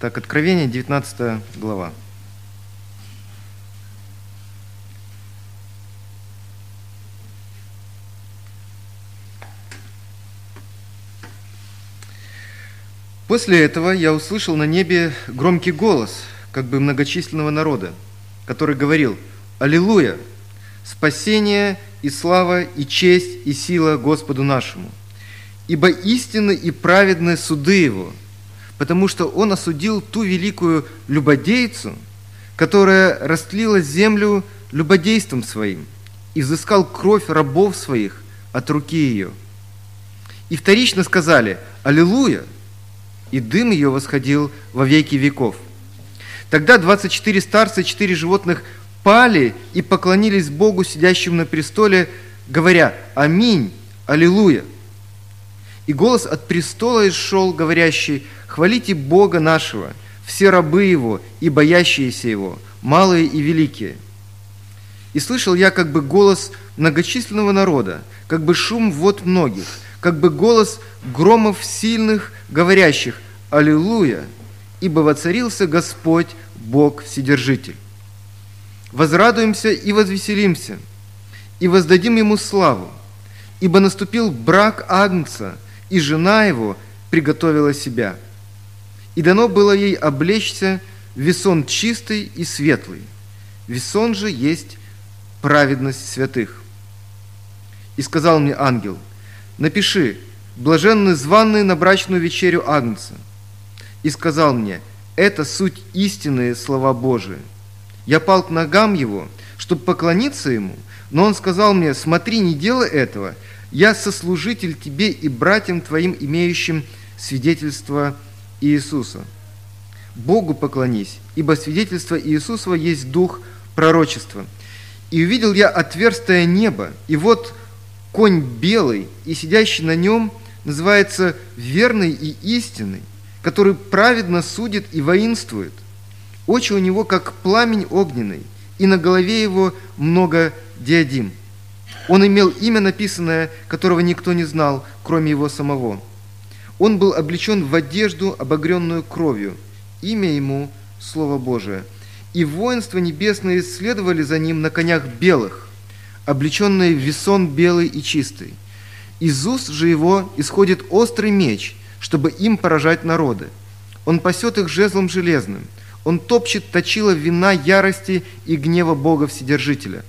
Так, Откровение, 19 глава. После этого я услышал на небе громкий голос, как бы многочисленного народа, который говорил «Аллилуйя! Спасение и слава и честь и сила Господу нашему! Ибо истинны и праведны суды Его, потому что Он осудил ту великую любодейцу, которая растлила землю любодейством своим, и взыскал кровь рабов своих от руки ее. И вторично сказали «Аллилуйя!» и дым ее восходил во веки веков. Тогда 24 старца и 4 животных пали и поклонились Богу, сидящему на престоле, говоря «Аминь! Аллилуйя!» И голос от престола исшел, говорящий «Хвалите Бога нашего, все рабы Его и боящиеся Его, малые и великие». И слышал я как бы голос многочисленного народа, как бы шум вод многих – как бы голос громов сильных, говорящих «Аллилуйя!» ибо воцарился Господь, Бог Вседержитель. Возрадуемся и возвеселимся, и воздадим Ему славу, ибо наступил брак Агнца, и жена его приготовила себя. И дано было ей облечься весон чистый и светлый. Весон же есть праведность святых. И сказал мне ангел – напиши, блаженны званные на брачную вечерю Агнца. И сказал мне, это суть истинные слова Божии. Я пал к ногам его, чтобы поклониться ему, но он сказал мне, смотри, не делай этого, я сослужитель тебе и братьям твоим, имеющим свидетельство Иисуса. Богу поклонись, ибо свидетельство Иисусова есть дух пророчества. И увидел я отверстое небо, и вот конь белый, и сидящий на нем называется верный и истинный, который праведно судит и воинствует. Очи у него, как пламень огненный, и на голове его много диадим. Он имел имя написанное, которого никто не знал, кроме его самого. Он был облечен в одежду, обогренную кровью. Имя ему – Слово Божие. И воинства небесные следовали за ним на конях белых, облеченный в весон белый и чистый. Из уст же его исходит острый меч, чтобы им поражать народы. Он пасет их жезлом железным. Он топчет точила вина ярости и гнева Бога Вседержителя.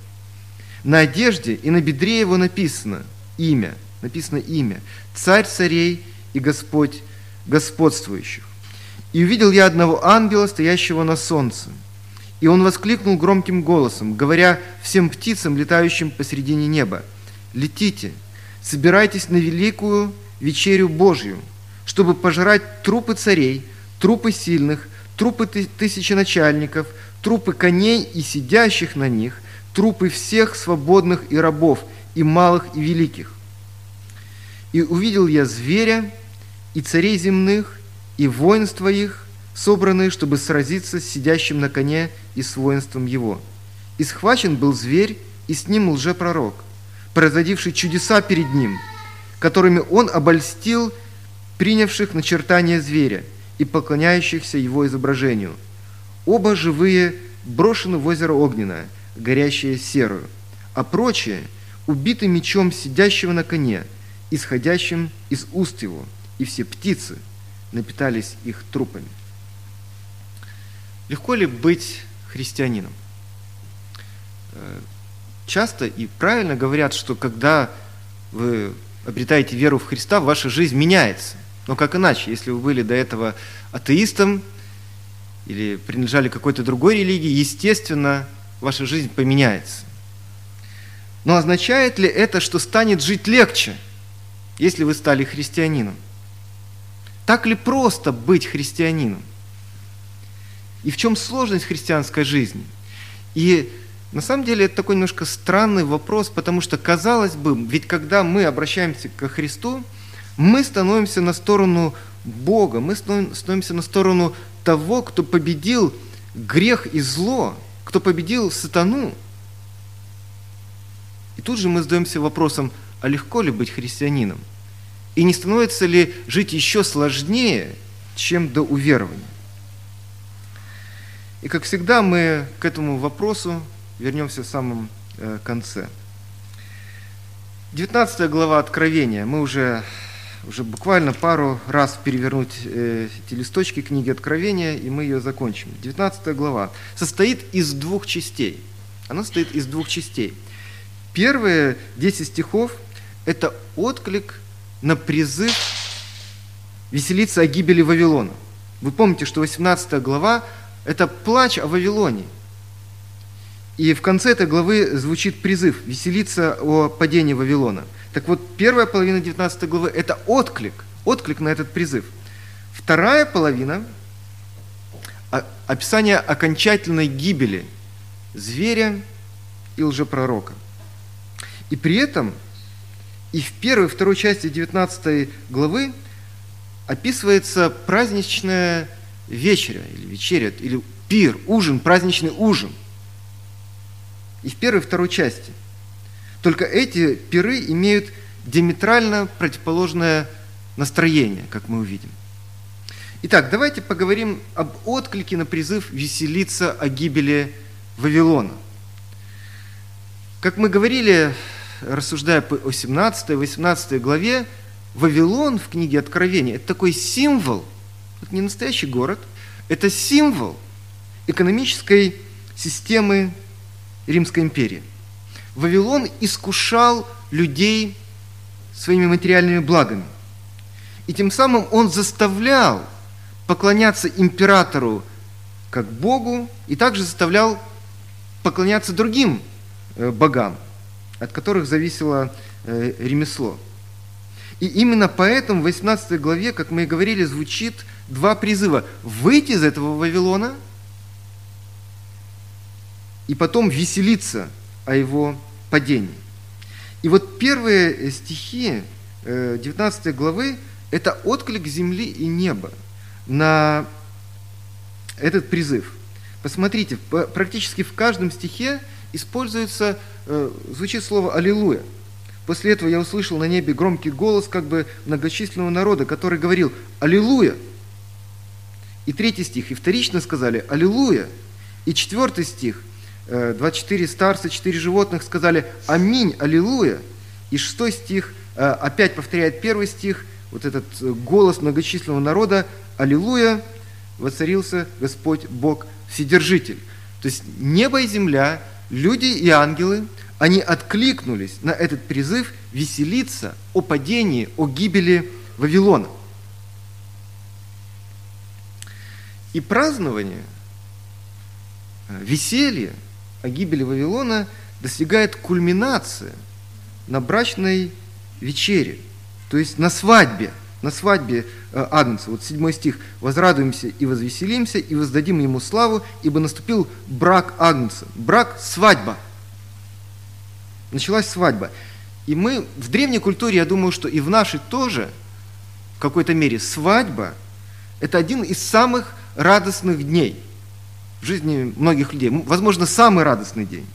На одежде и на бедре его написано имя, написано имя, царь царей и Господь господствующих. И увидел я одного ангела, стоящего на солнце, и он воскликнул громким голосом, говоря всем птицам, летающим посредине неба, «Летите, собирайтесь на великую вечерю Божью, чтобы пожрать трупы царей, трупы сильных, трупы тысячи начальников, трупы коней и сидящих на них, трупы всех свободных и рабов, и малых, и великих. И увидел я зверя, и царей земных, и воинства их, собранные, чтобы сразиться с сидящим на коне и с воинством его. И схвачен был зверь, и с ним лжепророк, производивший чудеса перед ним, которыми он обольстил принявших начертание зверя и поклоняющихся его изображению. Оба живые брошены в озеро огненное, горящее серую, а прочие убиты мечом сидящего на коне, исходящим из уст его, и все птицы напитались их трупами. Легко ли быть христианином? Э, часто и правильно говорят, что когда вы обретаете веру в Христа, ваша жизнь меняется. Но как иначе, если вы были до этого атеистом или принадлежали какой-то другой религии, естественно, ваша жизнь поменяется. Но означает ли это, что станет жить легче, если вы стали христианином? Так ли просто быть христианином? И в чем сложность христианской жизни? И на самом деле это такой немножко странный вопрос, потому что, казалось бы, ведь когда мы обращаемся ко Христу, мы становимся на сторону Бога, мы становимся на сторону того, кто победил грех и зло, кто победил сатану. И тут же мы задаемся вопросом, а легко ли быть христианином? И не становится ли жить еще сложнее, чем до уверования? И, как всегда, мы к этому вопросу вернемся в самом э, конце. 19 глава Откровения. Мы уже, уже буквально пару раз перевернуть э, эти листочки книги Откровения, и мы ее закончим. 19 глава состоит из двух частей. Она состоит из двух частей. Первые 10 стихов – это отклик на призыв веселиться о гибели Вавилона. Вы помните, что 18 глава – это плач о Вавилоне. И в конце этой главы звучит призыв веселиться о падении Вавилона. Так вот, первая половина 19 главы – это отклик, отклик на этот призыв. Вторая половина – описание окончательной гибели зверя и лжепророка. И при этом и в первой и второй части 19 главы описывается праздничная вечеря, или вечеря, или пир, ужин, праздничный ужин. И в первой и второй части. Только эти пиры имеют диаметрально противоположное настроение, как мы увидим. Итак, давайте поговорим об отклике на призыв веселиться о гибели Вавилона. Как мы говорили, рассуждая о 17-18 главе, Вавилон в книге Откровения – это такой символ, это не настоящий город, это символ экономической системы Римской империи. Вавилон искушал людей своими материальными благами. И тем самым он заставлял поклоняться императору как Богу, и также заставлял поклоняться другим э, богам, от которых зависело э, ремесло. И именно поэтому в 18 главе, как мы и говорили, звучит два призыва. Выйти из этого Вавилона и потом веселиться о его падении. И вот первые стихи 19 э, главы – это отклик земли и неба на этот призыв. Посмотрите, практически в каждом стихе используется, э, звучит слово «Аллилуйя». После этого я услышал на небе громкий голос как бы многочисленного народа, который говорил «Аллилуйя!» И третий стих, и вторично сказали «Аллилуйя!» И четвертый стих, 24 э, старца, 4 животных сказали «Аминь! Аллилуйя!» И шестой стих э, опять повторяет первый стих, вот этот э, голос многочисленного народа «Аллилуйя! Воцарился Господь Бог Вседержитель!» То есть небо и земля, люди и ангелы – они откликнулись на этот призыв веселиться о падении, о гибели Вавилона. И празднование, веселье о гибели Вавилона достигает кульминации на брачной вечере, то есть на свадьбе, на свадьбе э, Агнца. Вот седьмой стих. «Возрадуемся и возвеселимся, и воздадим ему славу, ибо наступил брак Агнца». Брак – свадьба – началась свадьба. И мы в древней культуре, я думаю, что и в нашей тоже, в какой-то мере, свадьба – это один из самых радостных дней в жизни многих людей. Возможно, самый радостный день.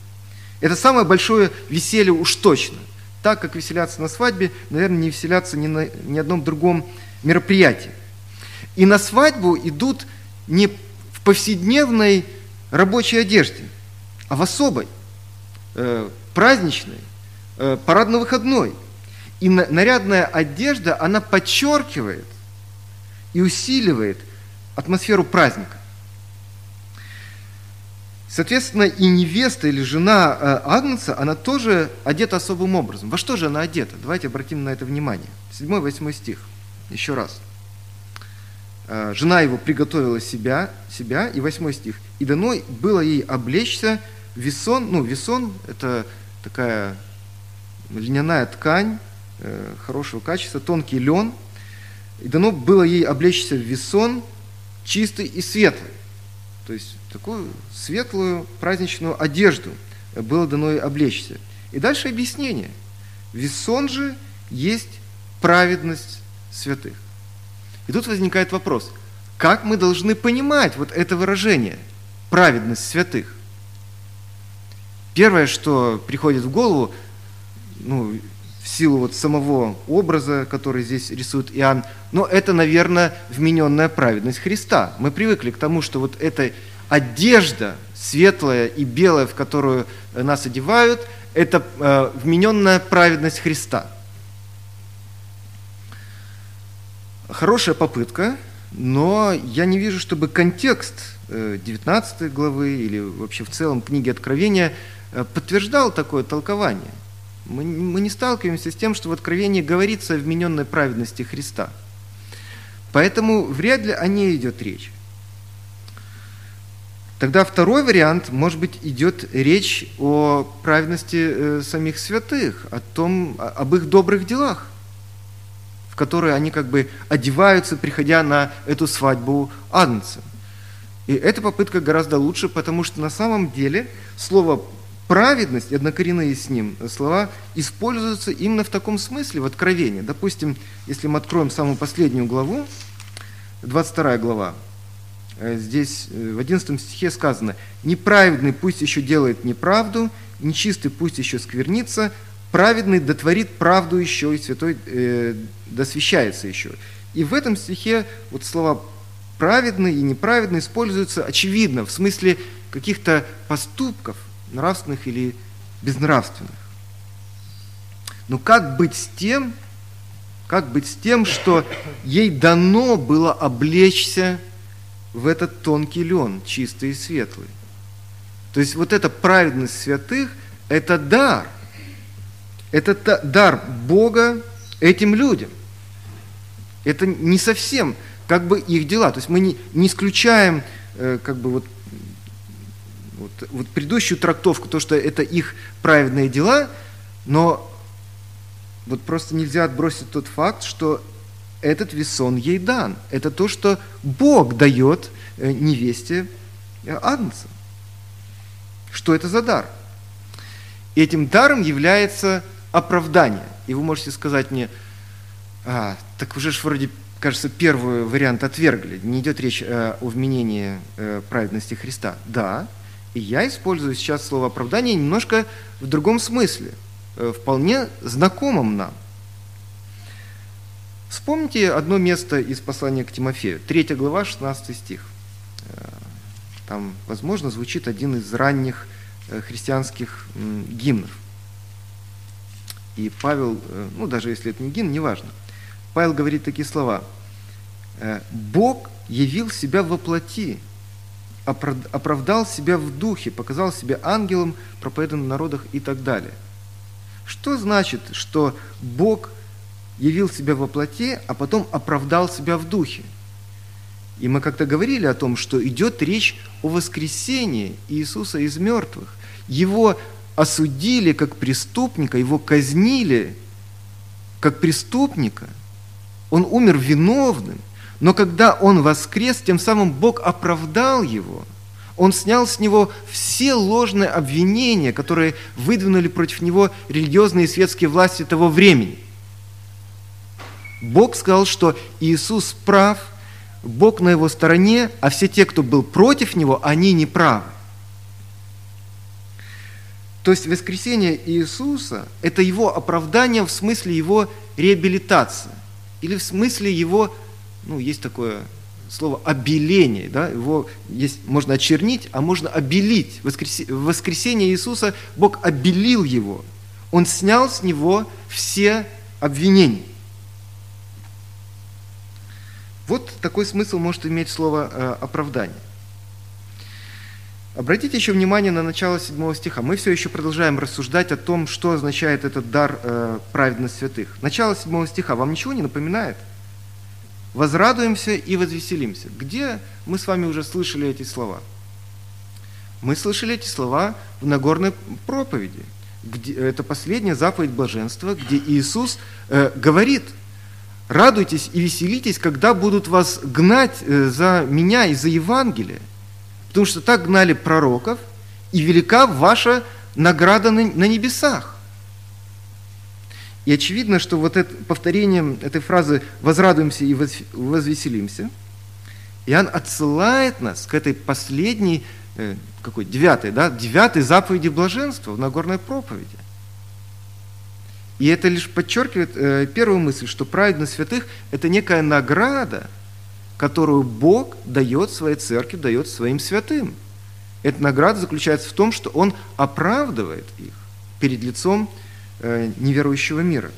Это самое большое веселье уж точно. Так, как веселяться на свадьбе, наверное, не веселяться ни на ни одном другом мероприятии. И на свадьбу идут не в повседневной рабочей одежде, а в особой, э, праздничной, э, парадно-выходной. И нарядная одежда, она подчеркивает и усиливает атмосферу праздника. Соответственно, и невеста или жена э, Агнца, она тоже одета особым образом. Во что же она одета? Давайте обратим на это внимание. 7-8 стих. Еще раз. Э, жена его приготовила себя, себя, и 8 стих. «И дано было ей облечься весон». Ну, весон – это такая льняная ткань э, хорошего качества, тонкий лен. И дано было ей облечься в весон чистый и светлый. То есть такую светлую праздничную одежду было дано ей облечься. И дальше объяснение. Весон же есть праведность святых. И тут возникает вопрос, как мы должны понимать вот это выражение «праведность святых»? Первое, что приходит в голову, ну, в силу вот самого образа, который здесь рисует Иоанн, но это, наверное, вмененная праведность Христа. Мы привыкли к тому, что вот это одежда светлая и белая, в которую нас одевают, это э, вмененная праведность Христа. Хорошая попытка, но я не вижу, чтобы контекст 19 э, главы или вообще в целом книги Откровения э, подтверждал такое толкование. Мы, мы не сталкиваемся с тем, что в Откровении говорится о вмененной праведности Христа. Поэтому вряд ли о ней идет речь. Тогда второй вариант, может быть, идет речь о праведности э, самих святых, о том, об их добрых делах, в которые они как бы одеваются, приходя на эту свадьбу Агнца. И эта попытка гораздо лучше, потому что на самом деле слово праведность однокоренные с ним слова используются именно в таком смысле, в откровении. Допустим, если мы откроем самую последнюю главу, 22 глава, э, здесь э, в 11 стихе сказано, «Неправедный пусть еще делает неправду, нечистый пусть еще сквернится, праведный дотворит правду еще, и святой э, досвящается еще». И в этом стихе вот слова праведный и неправедный используются очевидно, в смысле каких-то поступков, нравственных или безнравственных. Но как быть с тем, как быть с тем, что ей дано было облечься в этот тонкий лен, чистый и светлый? То есть вот эта праведность святых – это дар. Это дар Бога этим людям. Это не совсем как бы их дела. То есть мы не, не исключаем э, как бы вот, вот, вот предыдущую трактовку, то, что это их праведные дела, но вот просто нельзя отбросить тот факт, что этот весон ей дан. Это то, что Бог дает э, невесте э, Агнца. Что это за дар? Этим даром является оправдание. И вы можете сказать мне, а, так уже ж вроде кажется, первый вариант отвергли. Не идет речь э, о вменении э, праведности Христа. Да, и я использую сейчас слово оправдание немножко в другом смысле, э, вполне знакомом нам. Вспомните одно место из послания к Тимофею, 3 глава, 16 стих. Там, возможно, звучит один из ранних христианских гимнов. И Павел, ну даже если это не гимн, неважно – Павел говорит такие слова. «Э, Бог явил себя во плоти, оправдал себя в духе, показал себя ангелом, проповедан в народах и так далее. Что значит, что Бог явил себя во плоти, а потом оправдал себя в духе? И мы как-то говорили о том, что идет речь о воскресении Иисуса из мертвых. Его осудили как преступника, его казнили как преступника – он умер виновным, но когда он воскрес, тем самым Бог оправдал его. Он снял с него все ложные обвинения, которые выдвинули против него религиозные и светские власти того времени. Бог сказал, что Иисус прав, Бог на его стороне, а все те, кто был против него, они не правы. То есть воскресение Иисуса – это его оправдание в смысле его реабилитации. Или в смысле его, ну, есть такое слово обеление, да, его есть, можно очернить, а можно обелить. В воскресенье Иисуса Бог обелил его. Он снял с него все обвинения. Вот такой смысл может иметь слово э, оправдание. Обратите еще внимание на начало 7 стиха. Мы все еще продолжаем рассуждать о том, что означает этот дар э, праведность святых. Начало 7 стиха вам ничего не напоминает? Возрадуемся и возвеселимся. Где мы с вами уже слышали эти слова? Мы слышали эти слова в Нагорной проповеди. Где, это последняя заповедь блаженства, где Иисус э, говорит, радуйтесь и веселитесь, когда будут вас гнать э, за меня и за Евангелие. Потому что так гнали пророков, и велика ваша награда на, небесах. И очевидно, что вот это, повторением этой фразы «возрадуемся и возвеселимся» Иоанн отсылает нас к этой последней, э, какой, девятой, да, девятой заповеди блаженства в Нагорной проповеди. И это лишь подчеркивает э, первую мысль, что праведность святых – это некая награда которую Бог дает своей церкви, дает своим святым. Эта награда заключается в том, что Он оправдывает их перед лицом э, неверующего мира.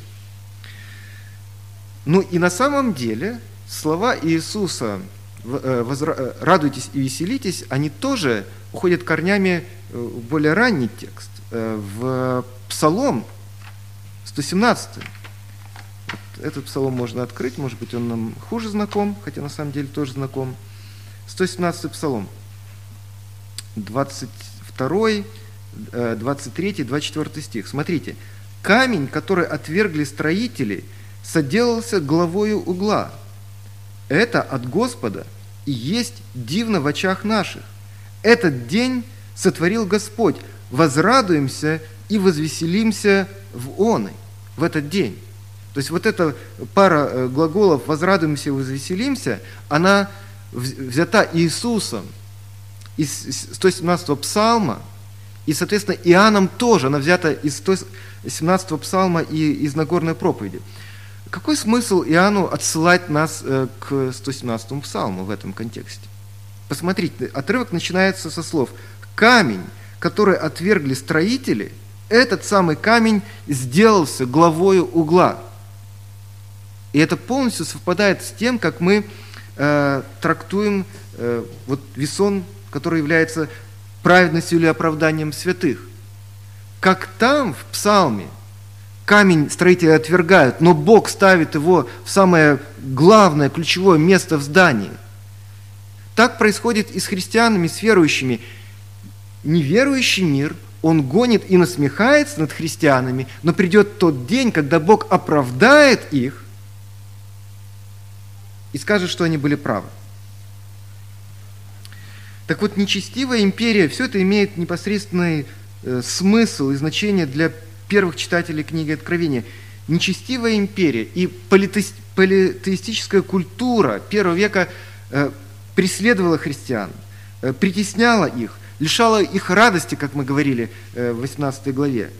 Ну и на самом деле слова Иисуса э, «радуйтесь и веселитесь», они тоже уходят корнями в более ранний текст, в Псалом 117. Этот псалом можно открыть, может быть, он нам хуже знаком, хотя на самом деле тоже знаком. 117 псалом, 22, 23, 24 стих. Смотрите. «Камень, который отвергли строители, соделался главою угла. Это от Господа и есть дивно в очах наших. Этот день сотворил Господь. Возрадуемся и возвеселимся в он, в этот день». То есть вот эта пара э, глаголов «возрадуемся и возвеселимся», она взята Иисусом из 117-го псалма, и, соответственно, Иоанном тоже, она взята из 117-го псалма и из Нагорной проповеди. Какой смысл Иоанну отсылать нас э, к 117-му псалму в этом контексте? Посмотрите, отрывок начинается со слов «Камень, который отвергли строители, этот самый камень сделался главою угла». И это полностью совпадает с тем, как мы э, трактуем э, вот весон, который является праведностью или оправданием святых. Как там, в псалме, камень строители отвергают, но Бог ставит его в самое главное, ключевое место в здании. Так происходит и с христианами, с верующими. Неверующий мир, он гонит и насмехается над христианами, но придет тот день, когда Бог оправдает их, и скажет, что они были правы. Так вот, нечестивая империя, все это имеет непосредственный э, смысл и значение для первых читателей книги Откровения. Нечестивая империя и политеистическая культура первого века э, преследовала христиан, э, притесняла их, лишала их радости, как мы говорили э, в 18 главе.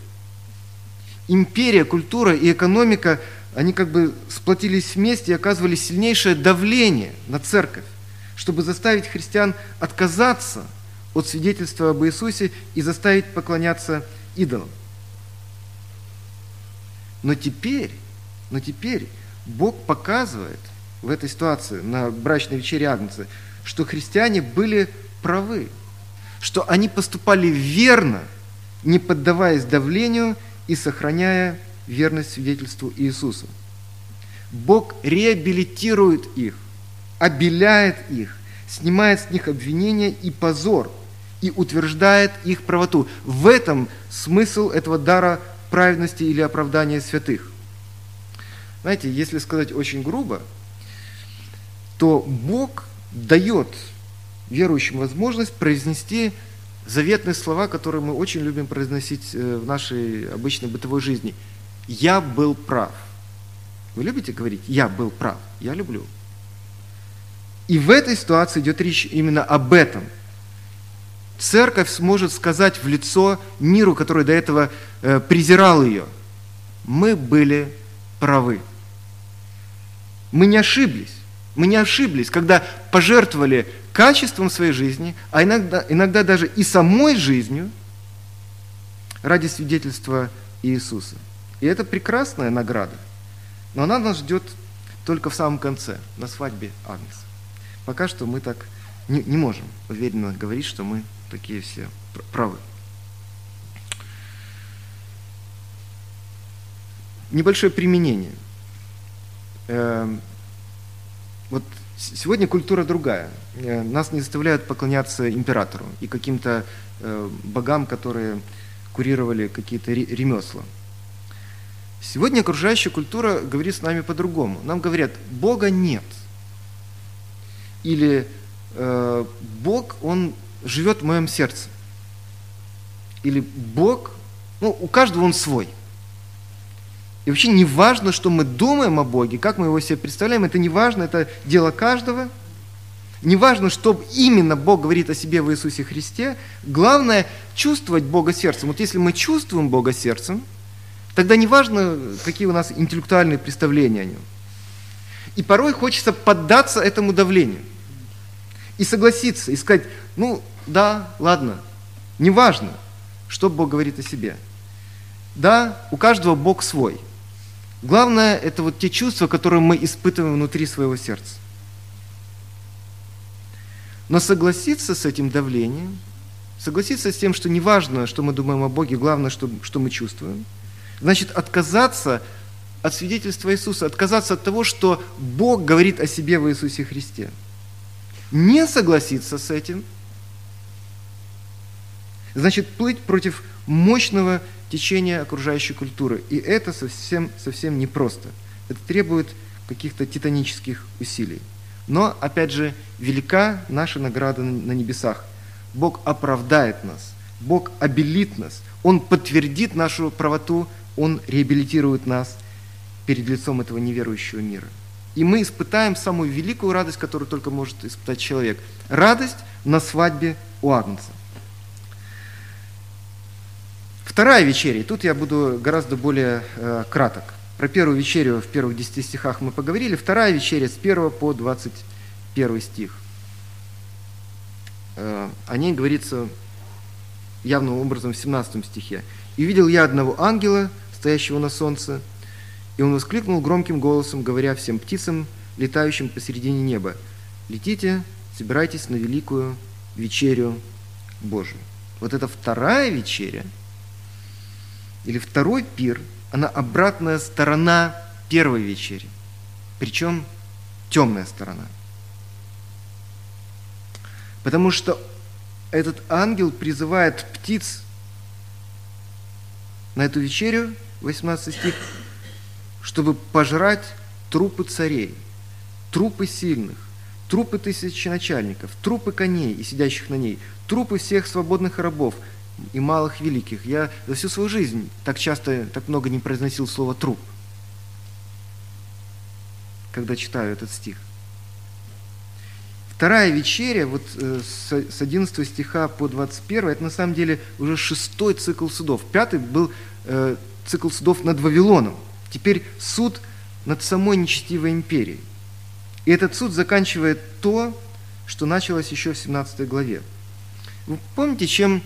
Империя, культура и экономика – они как бы сплотились вместе и оказывали сильнейшее давление на церковь, чтобы заставить христиан отказаться от свидетельства об Иисусе и заставить поклоняться идолам. Но теперь, но теперь Бог показывает в этой ситуации на брачной вечере Агнца, что христиане были правы, что они поступали верно, не поддаваясь давлению и сохраняя верность свидетельству Иисуса. Бог реабилитирует их, обеляет их, снимает с них обвинения и позор и утверждает их правоту. В этом смысл этого дара праведности или оправдания святых. Знаете, если сказать очень грубо, то Бог дает верующим возможность произнести заветные слова, которые мы очень любим произносить э, в нашей обычной бытовой жизни – я был прав. Вы любите говорить «я был прав»? Я люблю. И в этой ситуации идет речь именно об этом. Церковь сможет сказать в лицо миру, который до этого э, презирал ее, мы были правы. Мы не ошиблись. Мы не ошиблись, когда пожертвовали качеством своей жизни, а иногда, иногда даже и самой жизнью ради свидетельства Иисуса. И это прекрасная награда. Но она нас ждет только в самом конце, на свадьбе Агнца. Пока что мы так не, не можем уверенно говорить, что мы такие все правы. Небольшое применение. Вот сегодня культура другая. Э, нас не заставляют поклоняться императору и каким-то э, богам, которые курировали какие-то ремесла. Сегодня окружающая культура говорит с нами по-другому. Нам говорят, Бога нет. Или э, Бог, Он живет в моем сердце. Или Бог, ну, у каждого Он свой. И вообще не важно, что мы думаем о Боге, как мы его себе представляем, это не важно, это дело каждого. Не важно, что именно Бог говорит о себе в Иисусе Христе. Главное – чувствовать Бога сердцем. Вот если мы чувствуем Бога сердцем – Тогда не важно, какие у нас интеллектуальные представления о нем. И порой хочется поддаться этому давлению. И согласиться, и сказать, ну да, ладно, неважно, что Бог говорит о себе. Да, у каждого Бог свой. Главное, это вот те чувства, которые мы испытываем внутри своего сердца. Но согласиться с этим давлением, согласиться с тем, что не важно, что мы думаем о Боге, главное, что, что мы чувствуем, значит отказаться от свидетельства Иисуса, отказаться от того, что Бог говорит о себе в Иисусе Христе. Не согласиться с этим, значит плыть против мощного течения окружающей культуры. И это совсем, совсем непросто. Это требует каких-то титанических усилий. Но, опять же, велика наша награда на небесах. Бог оправдает нас, Бог обелит нас, Он подтвердит нашу правоту, Он реабилитирует нас перед лицом этого неверующего мира. И мы испытаем самую великую радость, которую только может испытать человек. Радость на свадьбе у Агнца. Вторая вечеря, и тут я буду гораздо более э, краток. Про первую вечерю в первых десяти стихах мы поговорили. Вторая вечеря с 1 по 21 стих. Э, о ней говорится явным образом в 17 стихе. «И видел я одного ангела, стоящего на солнце, и он воскликнул громким голосом, говоря всем птицам, летающим посередине неба, «Летите, собирайтесь на великую вечерю Божию». Вот это вторая вечеря, или второй пир – она обратная сторона первой вечери, причем темная сторона. Потому что этот ангел призывает птиц на эту вечерю, 18 стих, чтобы пожрать трупы царей, трупы сильных, трупы тысячи начальников, трупы коней и сидящих на ней, трупы всех свободных рабов – и малых великих. Я за всю свою жизнь так часто, так много не произносил слово «труп», когда читаю этот стих. Вторая вечеря, вот э, с 11 стиха по 21, это на самом деле уже шестой цикл судов. Пятый был э, цикл судов над Вавилоном. Теперь суд над самой нечестивой империей. И этот суд заканчивает то, что началось еще в 17 главе. Вы помните, чем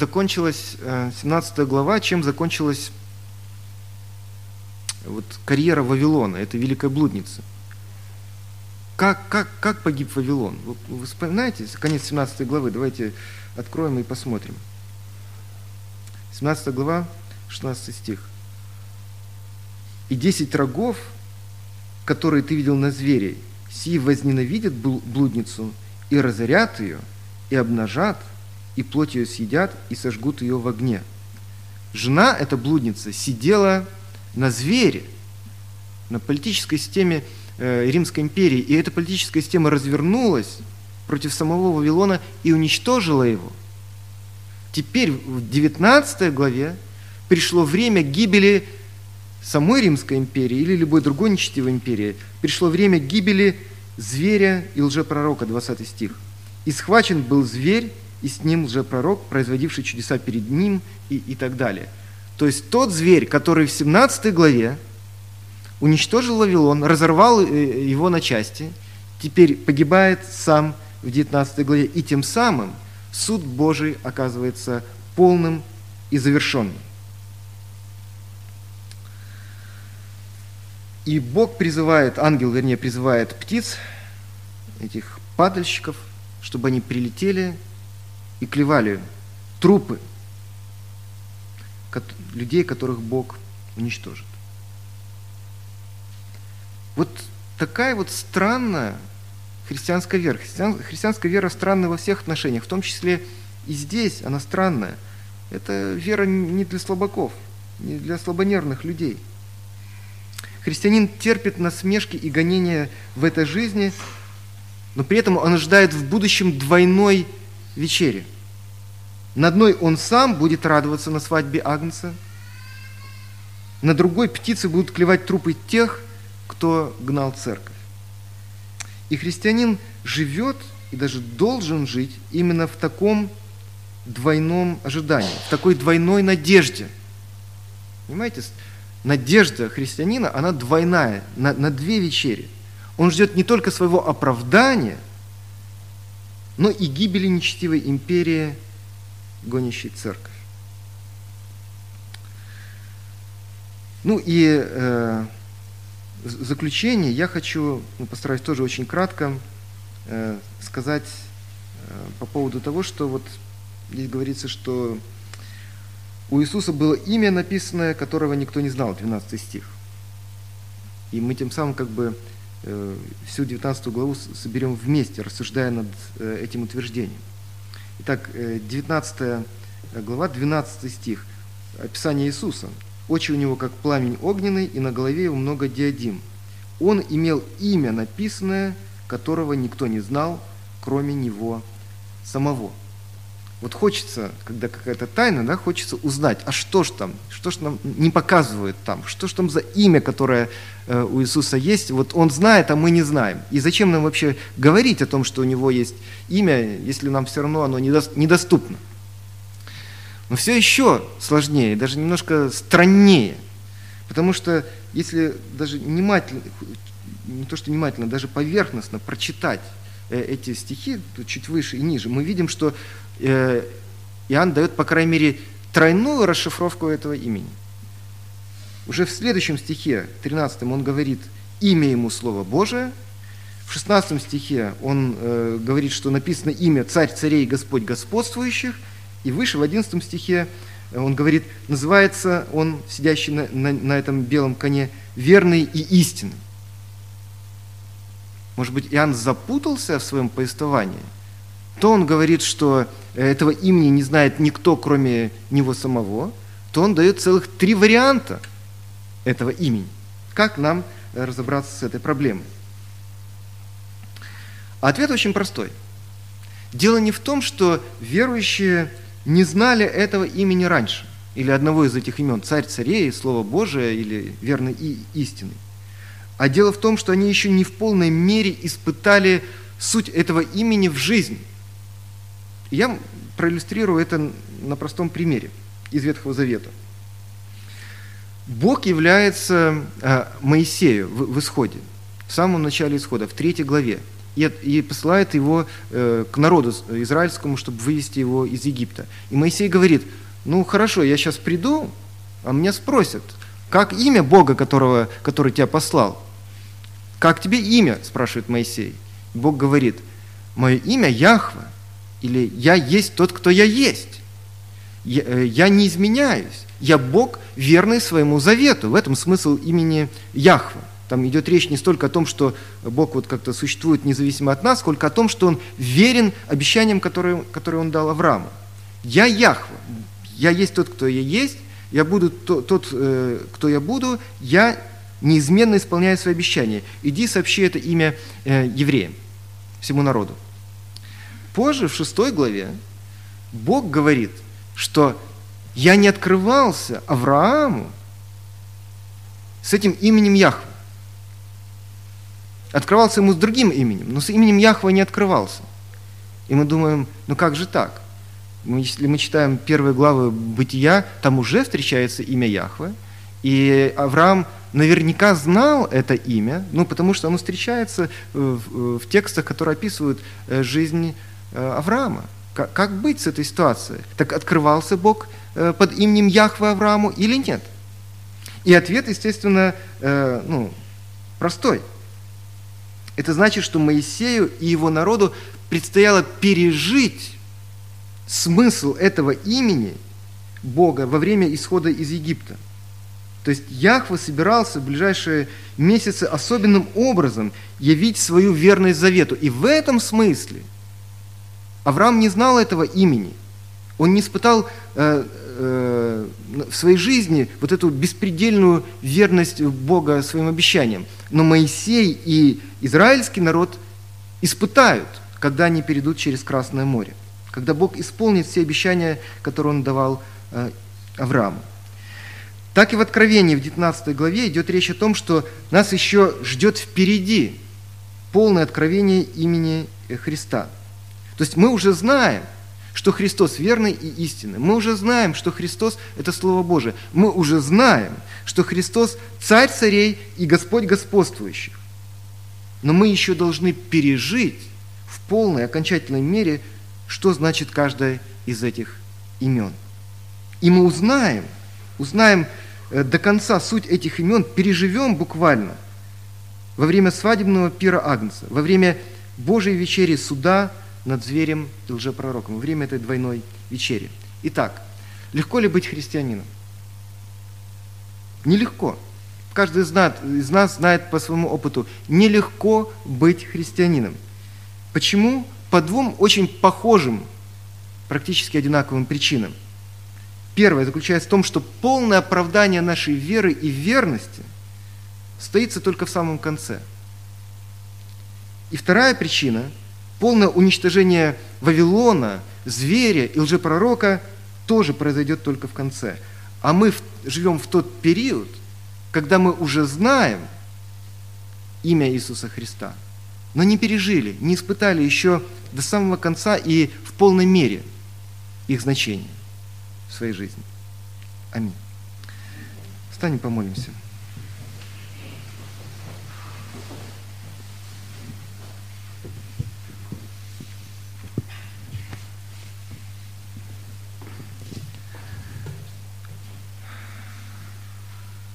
закончилась 17 э, глава, чем закончилась вот, карьера Вавилона, это великая блудница. Как, как, как погиб Вавилон? Вы, вы вспоминаете? Конец 17 главы. Давайте откроем и посмотрим. 17 глава, 16 стих. «И десять рогов, которые ты видел на звере, сии возненавидят блудницу и разорят ее, и обнажат, и плоть ее съедят, и сожгут ее в огне. Жена, эта блудница, сидела на звере, на политической системе э, Римской империи, и эта политическая система развернулась против самого Вавилона и уничтожила его. Теперь в 19 главе пришло время гибели самой Римской империи или любой другой нечестивой империи. Пришло время гибели зверя и лжепророка, 20 стих. «И схвачен был зверь, и с ним лжепророк, производивший чудеса перед ним и, и так далее. То есть тот зверь, который в 17 главе уничтожил Вавилон, разорвал э, его на части, теперь погибает сам в 19 главе, и тем самым суд Божий оказывается полным и завершенным. И Бог призывает, ангел, вернее, призывает птиц, этих падальщиков, чтобы они прилетели и клевали трупы людей, которых Бог уничтожит. Вот такая вот странная христианская вера. Христиан, христианская вера странная во всех отношениях, в том числе и здесь она странная. Это вера не для слабаков, не для слабонервных людей. Христианин терпит насмешки и гонения в этой жизни, но при этом он ожидает в будущем двойной вечере. На одной он сам будет радоваться на свадьбе Агнца, на другой птицы будут клевать трупы тех, кто гнал церковь. И христианин живет и даже должен жить именно в таком двойном ожидании, в такой двойной надежде. Понимаете, надежда христианина, она двойная, на, на две вечери. Он ждет не только своего оправдания, но и гибели нечестивой империи, гонящей церковь. Ну и э, в заключение я хочу, ну, постараюсь тоже очень кратко э, сказать э, по поводу того, что вот здесь говорится, что у Иисуса было имя написанное, которого никто не знал, 12 стих. И мы тем самым как бы всю 19 главу соберем вместе, рассуждая над э, этим утверждением. Итак, э, 19 глава, 12 стих, описание Иисуса – Очи у него как пламень огненный, и на голове его много диадим. Он имел имя написанное, которого никто не знал, кроме него самого. Вот хочется, когда какая-то тайна, да, хочется узнать, а что ж там, что ж нам не показывают там, что ж там за имя, которое э, у Иисуса есть, вот Он знает, а мы не знаем. И зачем нам вообще говорить о том, что у Него есть имя, если нам все равно оно недоступно? Но все еще сложнее, даже немножко страннее. Потому что если даже внимательно, не то что внимательно, даже поверхностно прочитать эти стихи, чуть выше и ниже, мы видим, что э, Иоанн дает, по крайней мере, тройную расшифровку этого имени. Уже в следующем стихе, 13 он говорит «имя ему Слово Божие», в 16 стихе он э, говорит, что написано имя «Царь царей, Господь господствующих», и выше, в 11 стихе, он говорит, называется он, сидящий на, на, на этом белом коне, верный и истинный. Может быть, Иоанн запутался в своем повествовании? То он говорит, что этого имени не знает никто, кроме него самого, то он дает целых три варианта этого имени. Как нам разобраться с этой проблемой? Ответ очень простой. Дело не в том, что верующие не знали этого имени раньше, или одного из этих имен, царь царей, Слово Божие, или верный и истинный. А дело в том, что они еще не в полной мере испытали суть этого имени в жизни. Я проиллюстрирую это на простом примере из Ветхого Завета. Бог является э, Моисею в, исходе, в самом начале исхода, в третьей главе и, и посылает его э, к народу израильскому, чтобы вывести его из Египта. И Моисей говорит, ну хорошо, я сейчас приду, а меня спросят, как имя Бога, которого, который тебя послал? Как тебе имя? спрашивает Моисей. Бог говорит, мое имя Яхва, или я есть тот, кто я есть. Я, э, я не изменяюсь. Я Бог, верный своему завету. В этом смысл имени Яхва. Там идет речь не столько о том, что Бог вот как-то существует независимо от нас, сколько о том, что Он верен обещаниям, которые, которые Он дал Аврааму. Я Яхва, я есть тот, кто я есть, я буду тот, тот э, кто я буду, я неизменно исполняю свои обещания. Иди сообщи это имя э, евреям, всему народу. Позже, в шестой главе, Бог говорит, что я не открывался Аврааму с этим именем Яхва. Открывался ему с другим именем, но с именем Яхва не открывался. И мы думаем, ну как же так? Если мы читаем первые главы Бытия, там уже встречается имя Яхвы, и Авраам наверняка знал это имя, ну, потому что оно встречается в, в текстах, которые описывают э, жизнь э, Авраама. Как, как быть с этой ситуацией? Так открывался Бог э, под именем Яхвы Аврааму или нет? И ответ, естественно, ну, простой – это значит, что Моисею и его народу предстояло пережить смысл этого имени Бога во время исхода из Египта. То есть Яхва собирался в ближайшие месяцы особенным образом явить свою верность завету. И в этом смысле Авраам не знал этого имени. Он не испытал э, э, в своей жизни вот эту беспредельную верность Бога своим обещаниям. Но Моисей и израильский народ испытают, когда они перейдут через Красное море, когда Бог исполнит все обещания, которые Он давал э, Аврааму. Так и в Откровении, в 19 главе, идет речь о том, что нас еще ждет впереди полное откровение имени Христа. То есть мы уже знаем, что Христос верный и истинный. Мы уже знаем, что Христос – это Слово Божие. Мы уже знаем, что Христос – Царь царей и Господь господствующих. Но мы еще должны пережить в полной, окончательной мере, что значит каждое из этих имен. И мы узнаем, узнаем э, до конца суть этих имен, переживем буквально во время свадебного пира Агнца, во время Божьей вечери суда над зверем и лжепророком, во время этой двойной вечери. Итак, легко ли быть христианином? Нелегко. Каждый из нас, из нас знает по своему опыту, нелегко быть христианином. Почему? По двум очень похожим, практически одинаковым причинам. Первое заключается в том, что полное оправдание нашей веры и верности стоится только в самом конце. И вторая причина – полное уничтожение Вавилона, зверя и лжепророка тоже произойдет только в конце. А мы живем в тот период, когда мы уже знаем имя Иисуса Христа, но не пережили, не испытали еще до самого конца и в полной мере их значение в своей жизни. Аминь. Встанем, помолимся.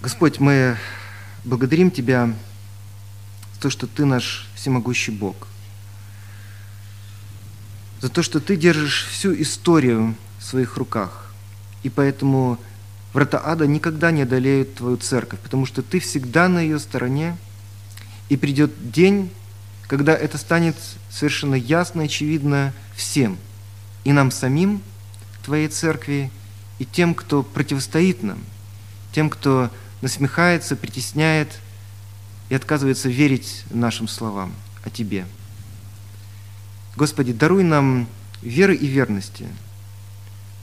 Господь, мы благодарим Тебя за то, что Ты наш всемогущий Бог, за то, что Ты держишь всю историю в своих руках, и поэтому врата ада никогда не одолеют Твою церковь, потому что Ты всегда на ее стороне, и придет день, когда это станет совершенно ясно очевидно всем, и нам самим, Твоей церкви, и тем, кто противостоит нам, тем, кто насмехается, притесняет и отказывается верить нашим словам о Тебе. Господи, даруй нам веры и верности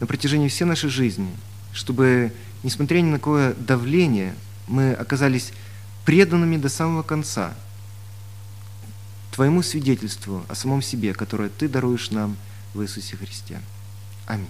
на протяжении всей нашей жизни, чтобы, несмотря ни на какое давление, мы оказались преданными до самого конца Твоему свидетельству о самом себе, которое Ты даруешь нам в Иисусе Христе. Аминь.